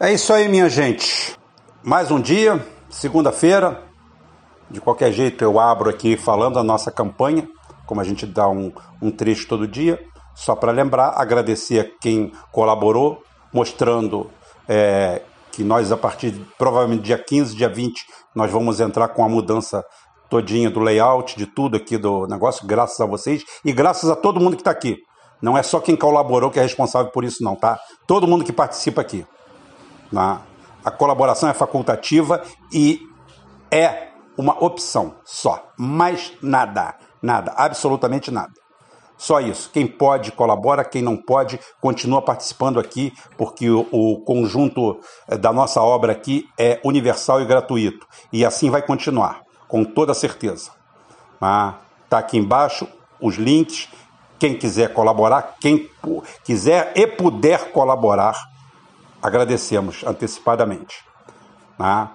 É isso aí, minha gente. Mais um dia, segunda-feira. De qualquer jeito, eu abro aqui falando a nossa campanha, como a gente dá um, um trecho todo dia. Só para lembrar, agradecer a quem colaborou, mostrando é, que nós, a partir provavelmente dia 15, dia 20, nós vamos entrar com a mudança todinha do layout, de tudo aqui do negócio, graças a vocês e graças a todo mundo que está aqui. Não é só quem colaborou que é responsável por isso, não, tá? Todo mundo que participa aqui. Na, a colaboração é facultativa e é uma opção só. Mais nada. Nada. Absolutamente nada. Só isso. Quem pode colabora, quem não pode continua participando aqui, porque o, o, conjunto eh, da nossa obra aqui é universal e gratuito. E assim vai continuar, com toda certeza. Ah, aqui embaixo os links. Quem quiser colaborar, quem quiser e puder colaborar, agradecemos antecipadamente. Né?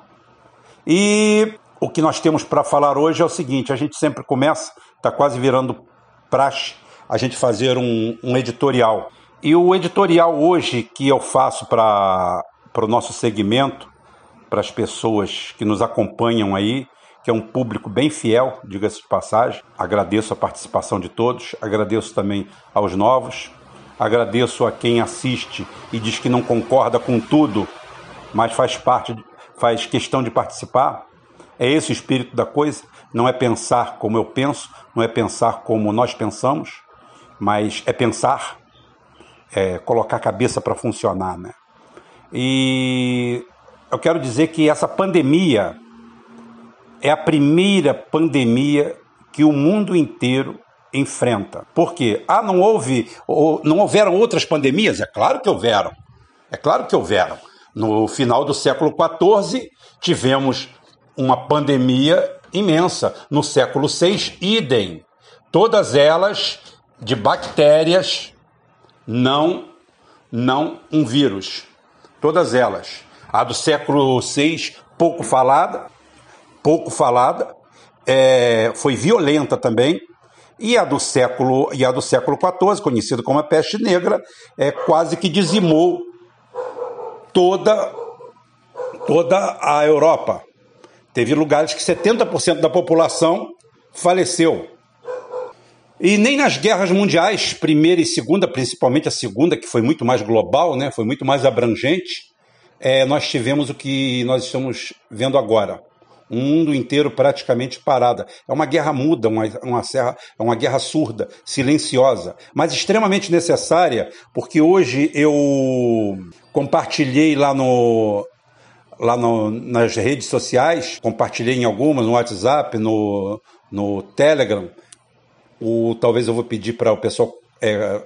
E o que nós temos para falar hoje é o seguinte: a gente sempre começa, está quase virando praxe, a gente fazer um, um editorial. E o editorial hoje que eu faço para o nosso segmento, para as pessoas que nos acompanham aí, que é um público bem fiel, diga-se de passagem. Agradeço a participação de todos, agradeço também aos novos. Agradeço a quem assiste e diz que não concorda com tudo, mas faz parte, faz questão de participar. É esse o espírito da coisa. Não é pensar como eu penso, não é pensar como nós pensamos, mas é pensar, é colocar a cabeça para funcionar, né? E eu quero dizer que essa pandemia é a primeira pandemia que o mundo inteiro enfrenta. Por quê? Ah, não houve, não houveram outras pandemias? É claro que houveram. É claro que houveram. No final do século XIV, tivemos uma pandemia imensa. No século VI, idem. Todas elas de bactérias, não, não um vírus. Todas elas. A do século VI, pouco falada, pouco falada, é, foi violenta também, e a do século e a do século XIV, conhecida como a peste negra, é quase que dizimou toda toda a Europa. Teve lugares que 70% da população faleceu. E nem nas guerras mundiais, primeira e segunda, principalmente a segunda, que foi muito mais global, né, foi muito mais abrangente, é, nós tivemos o que nós estamos vendo agora um mundo inteiro praticamente parada. É uma guerra muda, uma, uma, serra, é uma guerra surda, silenciosa, mas extremamente necessária, porque hoje eu compartilhei lá no, lá no, nas redes sociais, compartilhei em algumas, no WhatsApp, no, no Telegram. O, talvez eu vou pedir para o pessoal é,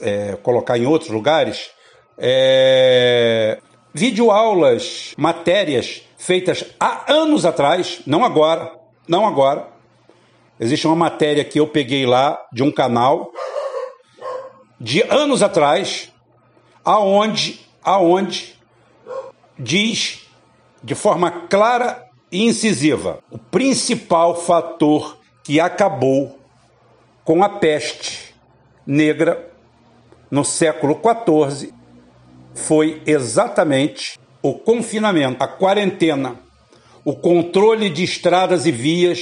é, colocar em outros lugares. É, videoaulas, matérias feitas há anos atrás, não agora, não agora. Existe uma matéria que eu peguei lá de um canal de anos atrás, aonde, aonde diz de forma clara e incisiva o principal fator que acabou com a peste negra no século XIV foi exatamente o confinamento, a quarentena, o controle de estradas e vias,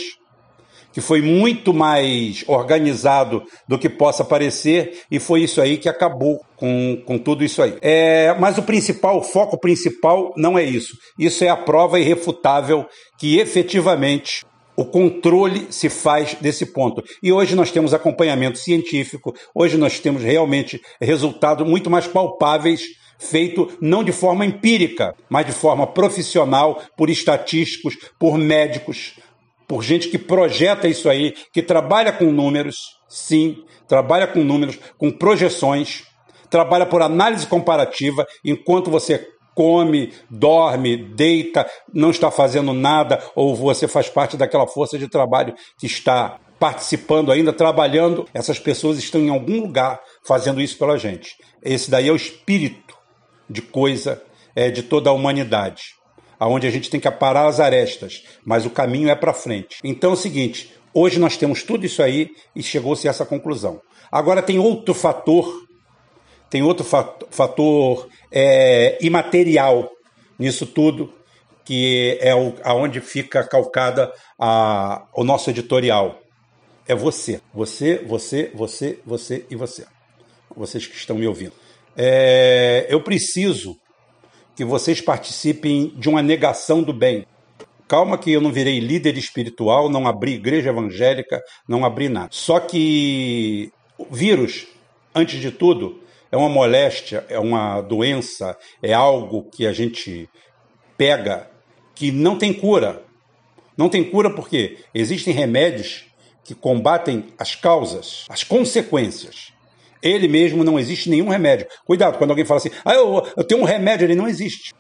que foi muito mais organizado do que possa parecer, e foi isso aí que acabou com, com tudo isso aí. É, mas o principal, o foco principal não é isso. Isso é a prova irrefutável que efetivamente o controle se faz desse ponto. E hoje nós temos acompanhamento científico, hoje nós temos realmente resultados muito mais palpáveis feito não de forma empírica, mas de forma profissional, por estatísticos, por médicos, por gente que projeta isso aí, que trabalha com números, sim, trabalha com números, com projeções, trabalha por análise comparativa, enquanto você come, dorme, deita, não está fazendo nada, ou você faz parte daquela força de trabalho que está participando ainda, trabalhando, essas pessoas estão em algum lugar fazendo isso pela gente. Esse daí é o espírito de coisa é, de toda a humanidade, aonde a gente tem que aparar as arestas, mas o caminho é para frente. Então é o seguinte, hoje nós temos tudo isso aí e chegou-se a essa conclusão. Agora tem outro fator tem outro fator é, imaterial nisso tudo, que é o, aonde fica calcada a, o nosso editorial. É você. Você, você, você, você e você. Vocês que estão me ouvindo. É, eu preciso que vocês participem de uma negação do bem. Calma que eu não virei líder espiritual, não abri igreja evangélica, não abri nada. Só que o vírus, antes de tudo, é uma moléstia, é uma doença, é algo que a gente pega que não tem cura. Não tem cura porque existem remédios que combatem as causas, as consequências. Ele mesmo não existe nenhum remédio. Cuidado quando alguém fala assim, ah, eu, eu tenho um remédio, ele não existe.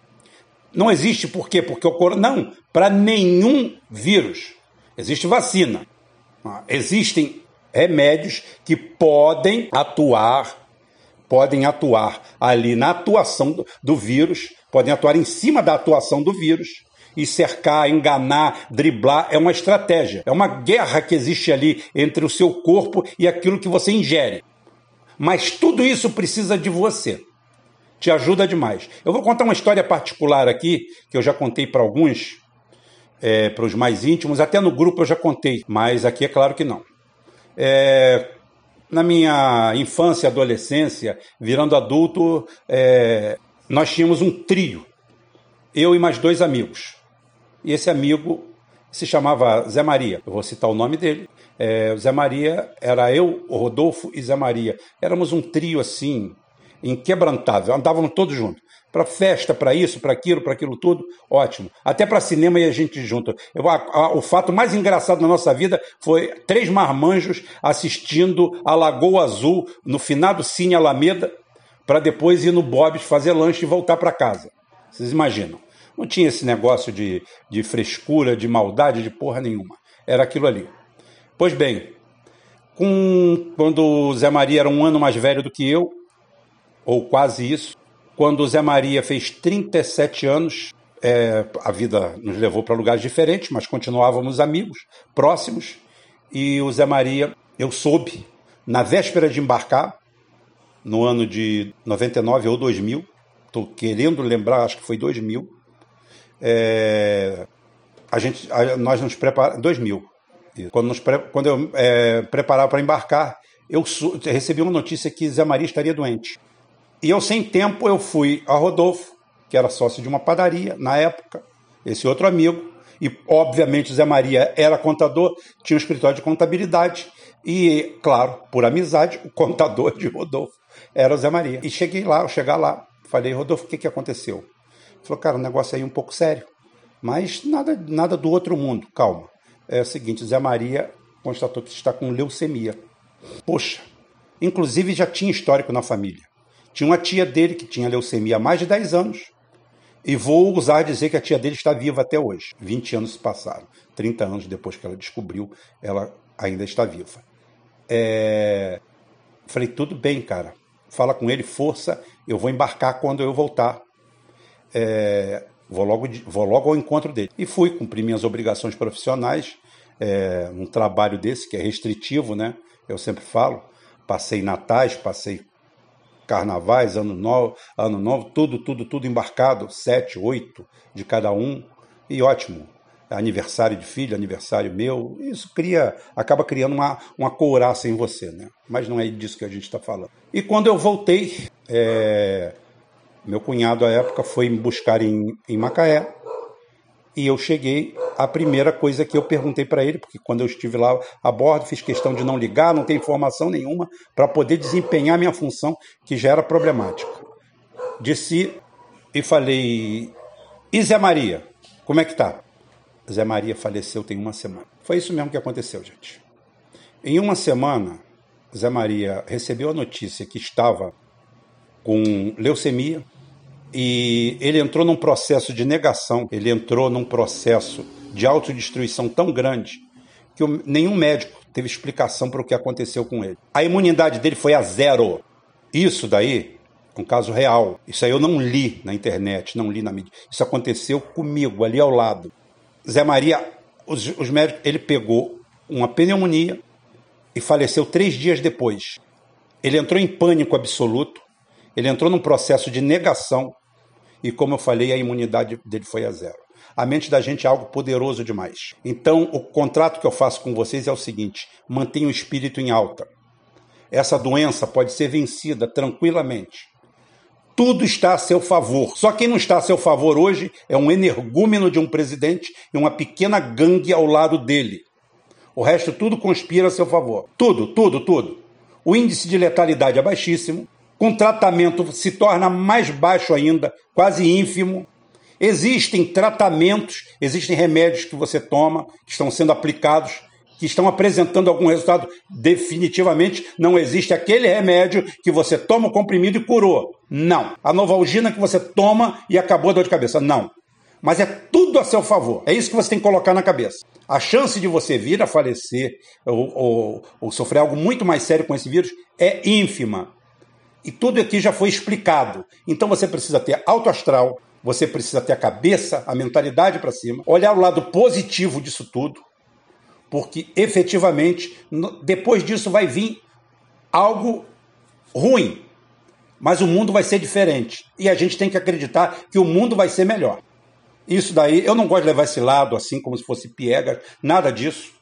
Não existe por quê? Porque o corona. Não, para nenhum vírus. Existe vacina. Ah, existem remédios que podem atuar, podem atuar ali na atuação do, do vírus, podem atuar em cima da atuação do vírus e cercar, enganar, driblar, é uma estratégia. É uma guerra que existe ali entre o seu corpo e aquilo que você ingere. Mas tudo isso precisa de você. Te ajuda demais. Eu vou contar uma história particular aqui, que eu já contei para alguns, é, para os mais íntimos, até no grupo eu já contei, mas aqui é claro que não. É, na minha infância adolescência, virando adulto, é, nós tínhamos um trio, eu e mais dois amigos. E esse amigo se chamava Zé Maria. Eu vou citar o nome dele. É, Zé Maria era eu, Rodolfo e Zé Maria. Éramos um trio assim, inquebrantável. Andávamos todos juntos. Para festa, para isso, para aquilo, para aquilo tudo, ótimo. Até para cinema e a gente junto. Eu, a, a, o fato mais engraçado da nossa vida foi três marmanjos assistindo a Lagoa Azul no finado Cine Alameda, para depois ir no Bob's fazer lanche e voltar para casa. Vocês imaginam? Não tinha esse negócio de, de frescura, de maldade, de porra nenhuma. Era aquilo ali. Pois bem, com, quando o Zé Maria era um ano mais velho do que eu, ou quase isso, quando o Zé Maria fez 37 anos, é, a vida nos levou para lugares diferentes, mas continuávamos amigos, próximos, e o Zé Maria, eu soube, na véspera de embarcar, no ano de 99 ou 2000, estou querendo lembrar, acho que foi 2000, é, a gente, a, nós nos preparamos. 2000. Quando, nos, quando eu é, preparava para embarcar, eu recebi uma notícia que Zé Maria estaria doente. E eu, sem tempo, eu fui a Rodolfo, que era sócio de uma padaria na época, esse outro amigo, e obviamente Zé Maria era contador, tinha um escritório de contabilidade, e, claro, por amizade, o contador de Rodolfo era o Zé Maria. E cheguei lá, eu chegar lá, falei, Rodolfo, o que, que aconteceu? Falou, cara, o negócio aí é um pouco sério. Mas nada, nada do outro mundo, calma. É o seguinte, Zé Maria constatou que está com leucemia. Poxa, inclusive já tinha histórico na família. Tinha uma tia dele que tinha leucemia há mais de 10 anos. E vou usar dizer que a tia dele está viva até hoje. 20 anos se passaram. 30 anos depois que ela descobriu, ela ainda está viva. É... Falei, tudo bem, cara. Fala com ele, força, eu vou embarcar quando eu voltar é, vou, logo, vou logo ao encontro dele. E fui cumprir minhas obrigações profissionais, é, um trabalho desse que é restritivo, né? Eu sempre falo. Passei natais, passei carnavais, ano novo, ano novo, tudo, tudo, tudo embarcado, sete, oito de cada um, e ótimo. Aniversário de filho, aniversário meu, isso cria, acaba criando uma, uma couraça em você, né? Mas não é disso que a gente está falando. E quando eu voltei, é, meu cunhado, à época, foi me buscar em, em Macaé. E eu cheguei, a primeira coisa que eu perguntei para ele, porque quando eu estive lá a bordo, fiz questão de não ligar, não ter informação nenhuma, para poder desempenhar minha função, que já era problemática. Disse e falei: E Zé Maria, como é que tá? Zé Maria faleceu tem uma semana. Foi isso mesmo que aconteceu, gente. Em uma semana, Zé Maria recebeu a notícia que estava com leucemia, e ele entrou num processo de negação, ele entrou num processo de autodestruição tão grande que nenhum médico teve explicação para o que aconteceu com ele. A imunidade dele foi a zero. Isso daí é um caso real. Isso aí eu não li na internet, não li na mídia. Isso aconteceu comigo, ali ao lado. Zé Maria, os, os médicos, ele pegou uma pneumonia e faleceu três dias depois. Ele entrou em pânico absoluto Ele entrou num processo de negação e, como eu falei, a imunidade dele foi a zero. A mente da gente é algo poderoso demais. Então, o contrato que eu faço com vocês é o seguinte: mantenha o espírito em alta. Essa doença pode ser vencida tranquilamente. Tudo está a seu favor. Só quem não está a seu favor hoje é um energúmeno de um presidente e uma pequena gangue ao lado dele. O resto tudo conspira a seu favor. Tudo, tudo, tudo. O índice de letalidade é baixíssimo. Com tratamento se torna mais baixo ainda, quase ínfimo. Existem tratamentos, existem remédios que você toma, que estão sendo aplicados, que estão apresentando algum resultado. Definitivamente não existe aquele remédio que você toma o comprimido e curou. Não. A novalgina que você toma e acabou a dor de cabeça. Não. Mas é tudo a seu favor. É isso que você tem que colocar na cabeça. A chance de você vir a falecer ou, ou, ou sofrer algo muito mais sério com esse vírus é ínfima. E tudo aqui já foi explicado. Então você precisa ter alto astral, você precisa ter a cabeça, a mentalidade para cima, olhar o lado positivo disso tudo, porque efetivamente depois disso vai vir algo ruim, mas o mundo vai ser diferente e a gente tem que acreditar que o mundo vai ser melhor. Isso daí, eu não gosto de levar esse lado assim como se fosse piegas, nada disso,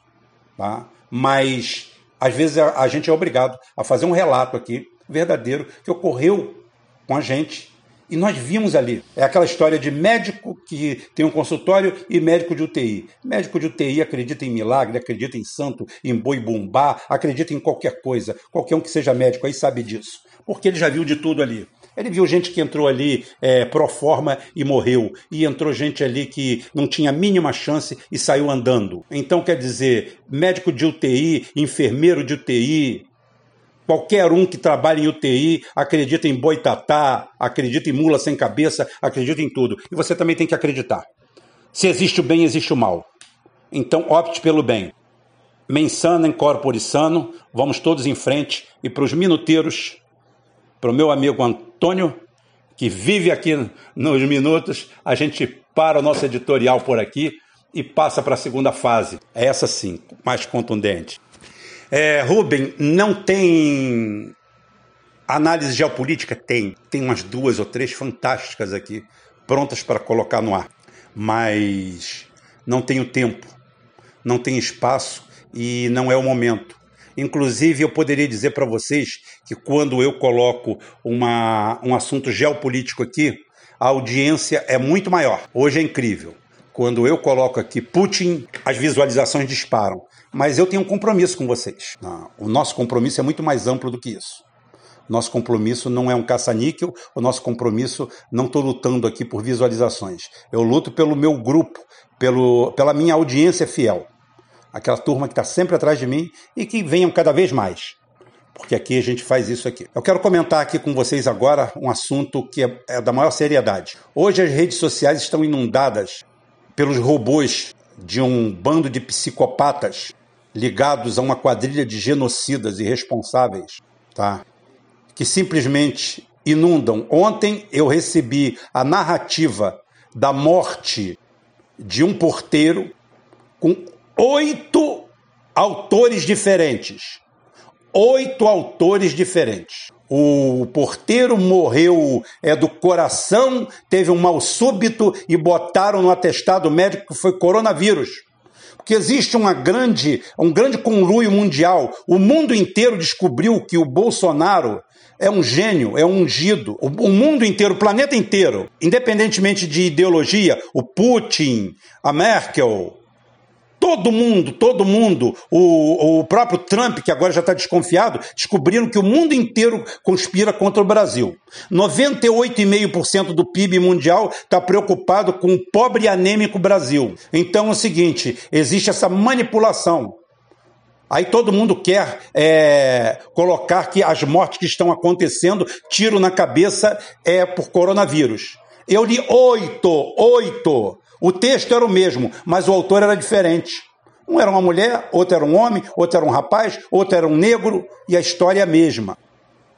tá? Mas às vezes a gente é obrigado a fazer um relato aqui verdadeiro que ocorreu com a gente e nós vimos ali. É aquela história de médico que tem um consultório e médico de UTI. Médico de UTI acredita em milagre, acredita em santo, em boi bumbá, acredita em qualquer coisa. Qualquer um que seja médico aí sabe disso. Porque ele já viu de tudo ali. Ele viu gente que entrou ali é, pro forma e morreu. E entrou gente ali que não tinha a mínima chance e saiu andando. Então, quer dizer, médico de UTI, enfermeiro de UTI, Qualquer um que trabalha em UTI acredita em boitatá, acredita em mula sem cabeça, acredita em tudo. E você também tem que acreditar. Se existe o bem, existe o mal. Então opte pelo bem. Mensana em corpore sano, vamos todos em frente. E para os minuteiros, para o meu amigo Antônio, que vive aqui nos minutos, a gente para o nosso editorial por aqui e passa para a segunda fase. É essa sim, mais contundente. É, Rubem, não tem análise geopolítica? Tem. Tem umas duas ou três fantásticas aqui, prontas para colocar no ar. Mas não tenho tempo, não tem espaço e não é o momento. Inclusive, eu poderia dizer para vocês que quando eu coloco uma, um assunto geopolítico aqui, a audiência é muito maior. Hoje é incrível. Quando eu coloco aqui Putin, as visualizações disparam. Mas eu tenho um compromisso com vocês. O nosso compromisso é muito mais amplo do que isso. Nosso compromisso não é um caça-níquel, o nosso compromisso não estou lutando aqui por visualizações. Eu luto pelo meu grupo, pelo, pela minha audiência fiel. Aquela turma que está sempre atrás de mim e que venham cada vez mais. Porque aqui a gente faz isso aqui. Eu quero comentar aqui com vocês agora um assunto que é, é da maior seriedade. Hoje as redes sociais estão inundadas pelos robôs de um bando de psicopatas ligados a uma quadrilha de genocidas irresponsáveis, tá? Que simplesmente inundam. Ontem eu recebi a narrativa da morte de um porteiro com oito autores diferentes. Oito autores diferentes. O porteiro morreu é do coração, teve um mal súbito e botaram no atestado médico que foi coronavírus que existe uma grande, um grande conluio mundial. O mundo inteiro descobriu que o Bolsonaro é um gênio, é um ungido. O, o mundo inteiro, o planeta inteiro, independentemente de ideologia, o Putin, a Merkel, Todo mundo, todo mundo, o, o próprio Trump, que agora já está desconfiado, descobriram que o mundo inteiro conspira contra o Brasil. 98,5% do PIB mundial está preocupado com o pobre e anêmico Brasil. Então é o seguinte: existe essa manipulação. Aí todo mundo quer é, colocar que as mortes que estão acontecendo, tiro na cabeça, é por coronavírus. Eu li oito, oito o texto era o mesmo, mas o autor era diferente. Um era uma mulher, outro era um homem, outro era um rapaz, outro era um negro, e a história é a mesma.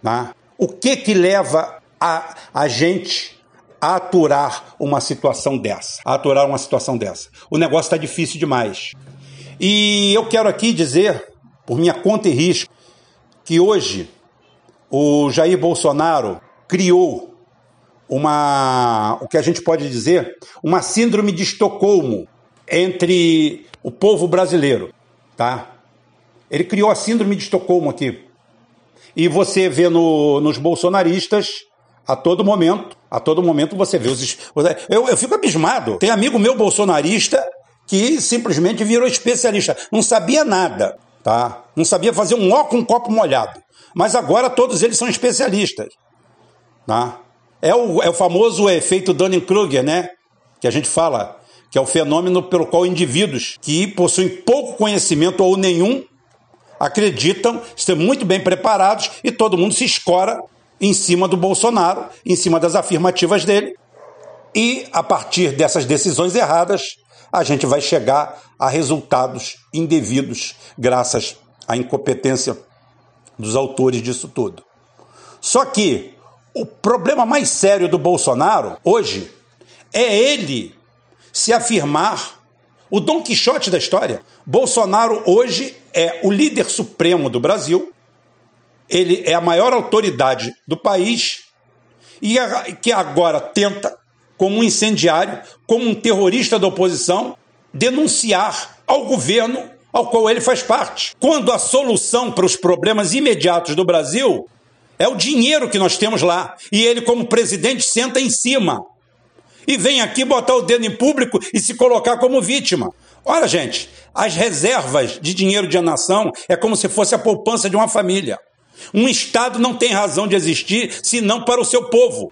Tá? O que que leva a, a gente a aturar uma situação dessa? A aturar uma situação dessa? O negócio está difícil demais. E eu quero aqui dizer, por minha conta e risco, que hoje o Jair Bolsonaro criou uma, o que a gente pode dizer, uma síndrome de Estocolmo entre o povo brasileiro, tá? Ele criou a síndrome de Estocolmo aqui. E você vê no, nos bolsonaristas a todo momento, a todo momento você vê os. Eu, eu fico abismado. Tem amigo meu bolsonarista que simplesmente virou especialista, não sabia nada, tá? Não sabia fazer um ó com um copo molhado. Mas agora todos eles são especialistas, tá? É o, é o famoso efeito Dunning-Kruger, né? Que a gente fala, que é o fenômeno pelo qual indivíduos que possuem pouco conhecimento ou nenhum acreditam ser muito bem preparados e todo mundo se escora em cima do Bolsonaro, em cima das afirmativas dele. E a partir dessas decisões erradas, a gente vai chegar a resultados indevidos, graças à incompetência dos autores disso tudo. Só que o problema mais sério do Bolsonaro hoje é ele se afirmar o Dom Quixote da história. Bolsonaro hoje é o líder supremo do Brasil, ele é a maior autoridade do país e que agora tenta, como um incendiário, como um terrorista da oposição, denunciar ao governo ao qual ele faz parte. Quando a solução para os problemas imediatos do Brasil é o dinheiro que nós temos lá. E ele, como presidente, senta em cima. E vem aqui botar o dedo em público e se colocar como vítima. Olha, gente, as reservas de dinheiro de nação é como se fosse a poupança de uma família. Um Estado não tem razão de existir senão para o seu povo.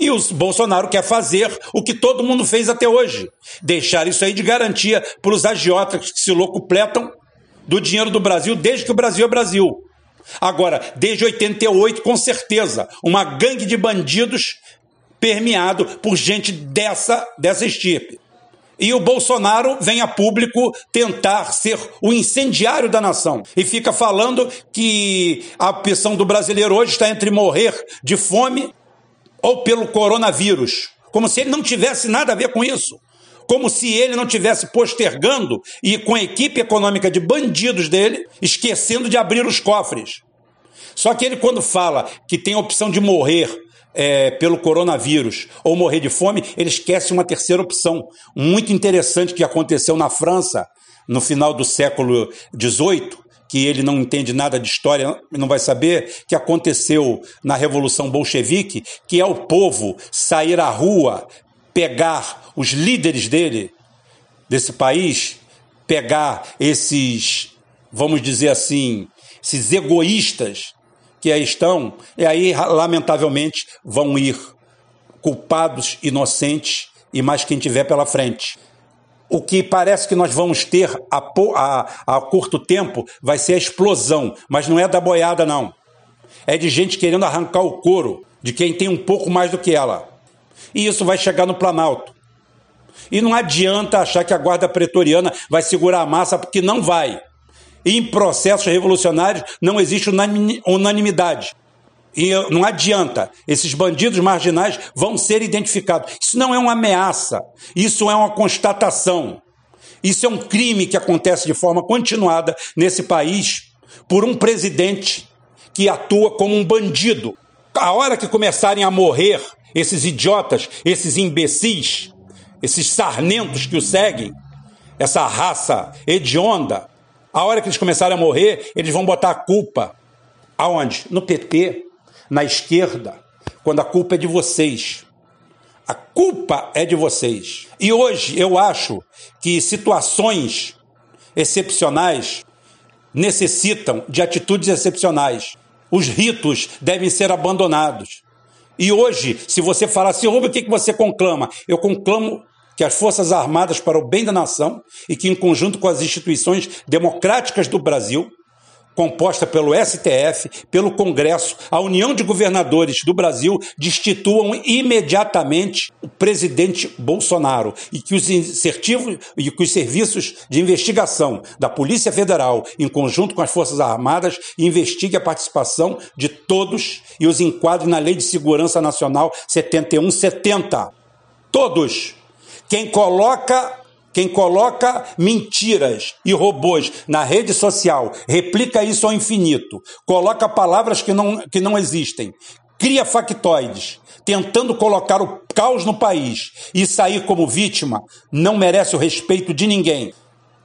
E o Bolsonaro quer fazer o que todo mundo fez até hoje: deixar isso aí de garantia para os agiotas que se locupletam do dinheiro do Brasil desde que o Brasil é Brasil. Agora, desde 88, com certeza, uma gangue de bandidos permeado por gente dessa, dessa estirpe. E o Bolsonaro vem a público tentar ser o incendiário da nação. E fica falando que a opção do brasileiro hoje está entre morrer de fome ou pelo coronavírus. Como se ele não tivesse nada a ver com isso. Como se ele não tivesse postergando e com a equipe econômica de bandidos dele, esquecendo de abrir os cofres. Só que ele, quando fala que tem a opção de morrer é, pelo coronavírus ou morrer de fome, ele esquece uma terceira opção, muito interessante que aconteceu na França no final do século XVIII, que ele não entende nada de história, não vai saber, que aconteceu na Revolução Bolchevique, que é o povo sair à rua, pegar os líderes dele, desse país, pegar esses, vamos dizer assim, esses egoístas que aí estão, e aí, lamentavelmente, vão ir culpados, inocentes e mais quem tiver pela frente. O que parece que nós vamos ter a, a, a curto tempo vai ser a explosão, mas não é da boiada, não. É de gente querendo arrancar o couro de quem tem um pouco mais do que ela. E isso vai chegar no Planalto. E não adianta achar que a guarda pretoriana vai segurar a massa, porque não vai. Em processos revolucionários não existe unanimidade. E não adianta, esses bandidos marginais vão ser identificados. Isso não é uma ameaça, isso é uma constatação. Isso é um crime que acontece de forma continuada nesse país por um presidente que atua como um bandido. A hora que começarem a morrer esses idiotas, esses imbecis, esses sarnentos que o seguem, essa raça hedionda, a hora que eles começarem a morrer, eles vão botar a culpa aonde? No PT, na esquerda, quando a culpa é de vocês. A culpa é de vocês. E hoje eu acho que situações excepcionais necessitam de atitudes excepcionais. Os ritos devem ser abandonados. E hoje, se você falar assim, o que você conclama? Eu conclamo que as Forças Armadas, para o bem da nação, e que, em conjunto com as instituições democráticas do Brasil, composta pelo STF, pelo Congresso, a União de Governadores do Brasil, destituam imediatamente o presidente Bolsonaro e que os, e que os serviços de investigação da Polícia Federal, em conjunto com as Forças Armadas, investiguem a participação de todos e os enquadrem na Lei de Segurança Nacional 7170. Todos quem coloca quem coloca mentiras e robôs na rede social, replica isso ao infinito, coloca palavras que não, que não existem, cria factoides, tentando colocar o caos no país. E sair como vítima, não merece o respeito de ninguém.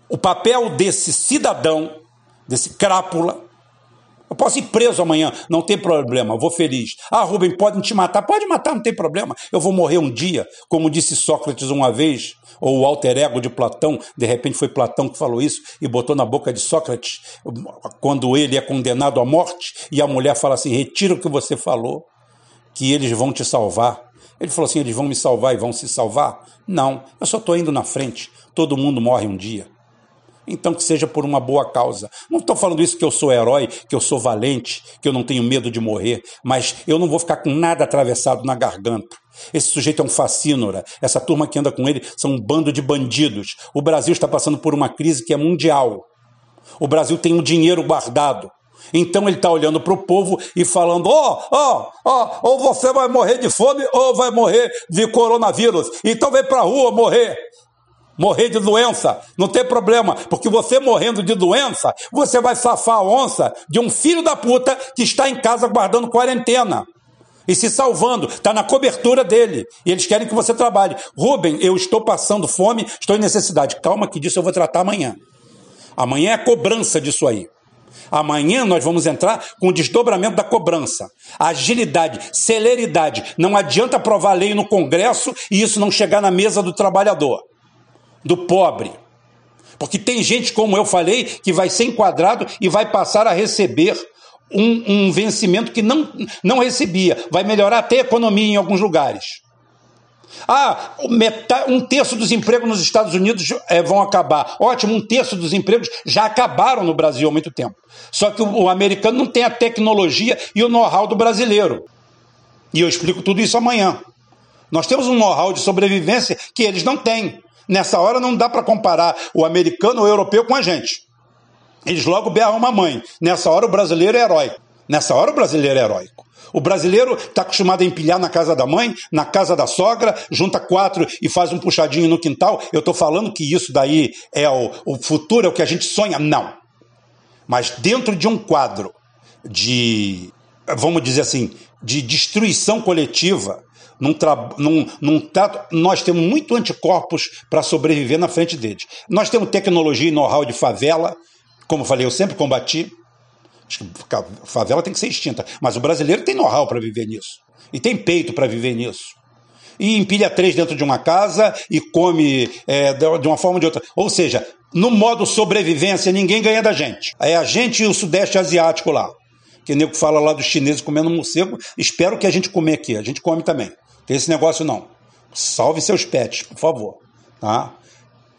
O papel desse cidadão, desse crápula, eu posso ir preso amanhã, não tem problema, vou feliz. Ah, Rubem, podem te matar? Pode matar, não tem problema. Eu vou morrer um dia, como disse Sócrates uma vez, ou o alter ego de Platão, de repente foi Platão que falou isso e botou na boca de Sócrates, quando ele é condenado à morte, e a mulher fala assim: retira o que você falou, que eles vão te salvar. Ele falou assim: eles vão me salvar e vão se salvar? Não, eu só estou indo na frente. Todo mundo morre um dia então que seja por uma boa causa. Não estou falando isso que eu sou herói, que eu sou valente, que eu não tenho medo de morrer, mas eu não vou ficar com nada atravessado na garganta. Esse sujeito é um fascínora. Essa turma que anda com ele são um bando de bandidos. O Brasil está passando por uma crise que é mundial. O Brasil tem um dinheiro guardado. Então ele está olhando para o povo e falando: ó, ó, ó, ou você vai morrer de fome ou vai morrer de coronavírus. Então vem para a rua morrer morrer de doença, não tem problema, porque você morrendo de doença, você vai safar a onça de um filho da puta que está em casa guardando quarentena e se salvando, está na cobertura dele, e eles querem que você trabalhe. Rubem, eu estou passando fome, estou em necessidade. Calma que disso eu vou tratar amanhã. Amanhã é a cobrança disso aí. Amanhã nós vamos entrar com o desdobramento da cobrança. Agilidade, celeridade. Não adianta aprovar lei no Congresso e isso não chegar na mesa do trabalhador do pobre. Porque tem gente, como eu falei, que vai ser enquadrado e vai passar a receber um, um vencimento que não, não recebia. Vai melhorar até a economia em alguns lugares. Ah, metade, um terço dos empregos nos Estados Unidos é, vão acabar. Ótimo, um terço dos empregos já acabaram no Brasil há muito tempo. Só que o, o americano não tem a tecnologia e o know-how do brasileiro. E eu explico tudo isso amanhã. Nós temos um know-how de sobrevivência que eles não têm. Nessa hora não dá para comparar o americano ou o europeu com a gente. Eles logo berram uma mãe. Nessa hora o brasileiro é heróico. Nessa hora o brasileiro é heróico. O brasileiro está acostumado a empilhar na casa da mãe, na casa da sogra, junta quatro e faz um puxadinho no quintal. Eu estou falando que isso daí é o, o futuro, é o que a gente sonha? Não. Mas dentro de um quadro de, vamos dizer assim, de destruição coletiva, num, num, num trato, nós temos muito anticorpos para sobreviver na frente deles. Nós temos tecnologia e know-how de favela, como eu falei, eu sempre combati. A favela tem que ser extinta, mas o brasileiro tem know-how para viver nisso. E tem peito para viver nisso. E empilha três dentro de uma casa e come é, de uma forma ou de outra. Ou seja, no modo sobrevivência, ninguém ganha da gente. É a gente e o Sudeste Asiático lá. Que nego fala lá dos chineses comendo morcego. Espero que a gente comer aqui. A gente come também. Tem esse negócio não. Salve seus pets, por favor. Tá?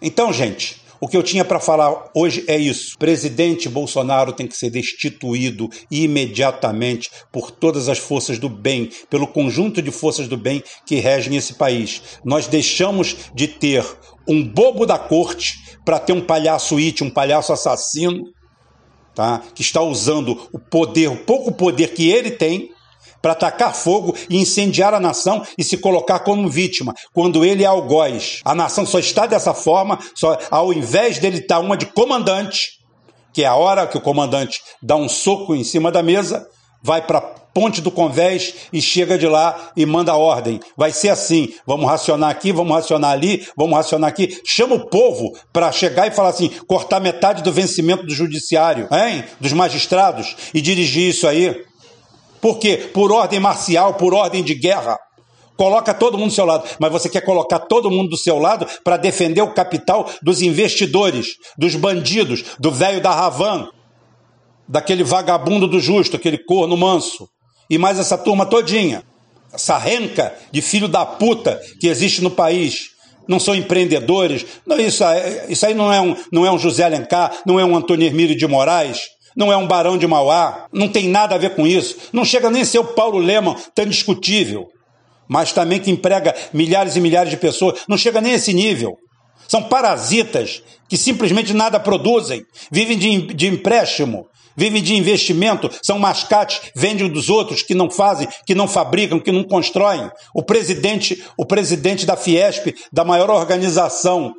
Então, gente, o que eu tinha para falar hoje é isso. O presidente Bolsonaro tem que ser destituído imediatamente por todas as forças do bem, pelo conjunto de forças do bem que regem esse país. Nós deixamos de ter um bobo da corte para ter um palhaço it, um palhaço assassino, tá? que está usando o poder, o pouco poder que ele tem, para atacar fogo e incendiar a nação e se colocar como vítima, quando ele é algoz. A nação só está dessa forma, só ao invés dele estar uma de comandante, que é a hora que o comandante dá um soco em cima da mesa, vai para ponte do convés e chega de lá e manda ordem. Vai ser assim: vamos racionar aqui, vamos racionar ali, vamos racionar aqui. Chama o povo para chegar e falar assim: cortar metade do vencimento do judiciário, hein? dos magistrados, e dirigir isso aí. Por quê? Por ordem marcial, por ordem de guerra. Coloca todo mundo do seu lado, mas você quer colocar todo mundo do seu lado para defender o capital dos investidores, dos bandidos, do velho da Ravan, daquele vagabundo do justo, aquele corno manso, e mais essa turma todinha. Essa renca de filho da puta que existe no país. Não são empreendedores. Não, isso, isso aí não é, um, não é um José Alencar, não é um Antônio Hermílio de Moraes não é um barão de Mauá, não tem nada a ver com isso. Não chega nem a ser o Paulo Leman, tão discutível, mas também que emprega milhares e milhares de pessoas, não chega nem a esse nível. São parasitas que simplesmente nada produzem, vivem de, de empréstimo, vivem de investimento, são mascates, vendem dos outros que não fazem, que não fabricam, que não constroem. O presidente, o presidente da Fiesp, da maior organização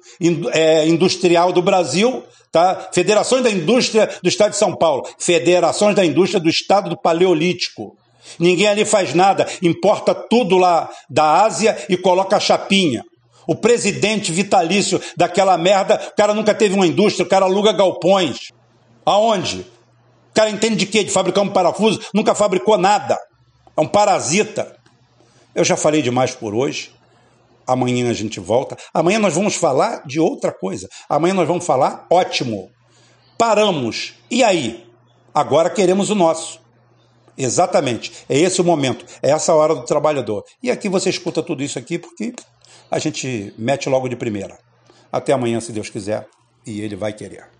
é, industrial do Brasil, tá? Federações da Indústria do Estado de São Paulo, Federações da Indústria do Estado do Paleolítico. Ninguém ali faz nada, importa tudo lá da Ásia e coloca a chapinha. O presidente vitalício daquela merda, o cara nunca teve uma indústria, o cara aluga galpões. Aonde? O cara entende de quê? De fabricar um parafuso? Nunca fabricou nada. É um parasita. Eu já falei demais por hoje. Amanhã a gente volta. Amanhã nós vamos falar de outra coisa. Amanhã nós vamos falar ótimo. Paramos. E aí? Agora queremos o nosso. Exatamente. É esse o momento. É essa hora do trabalhador. E aqui você escuta tudo isso aqui porque a gente mete logo de primeira. Até amanhã, se Deus quiser, e ele vai querer.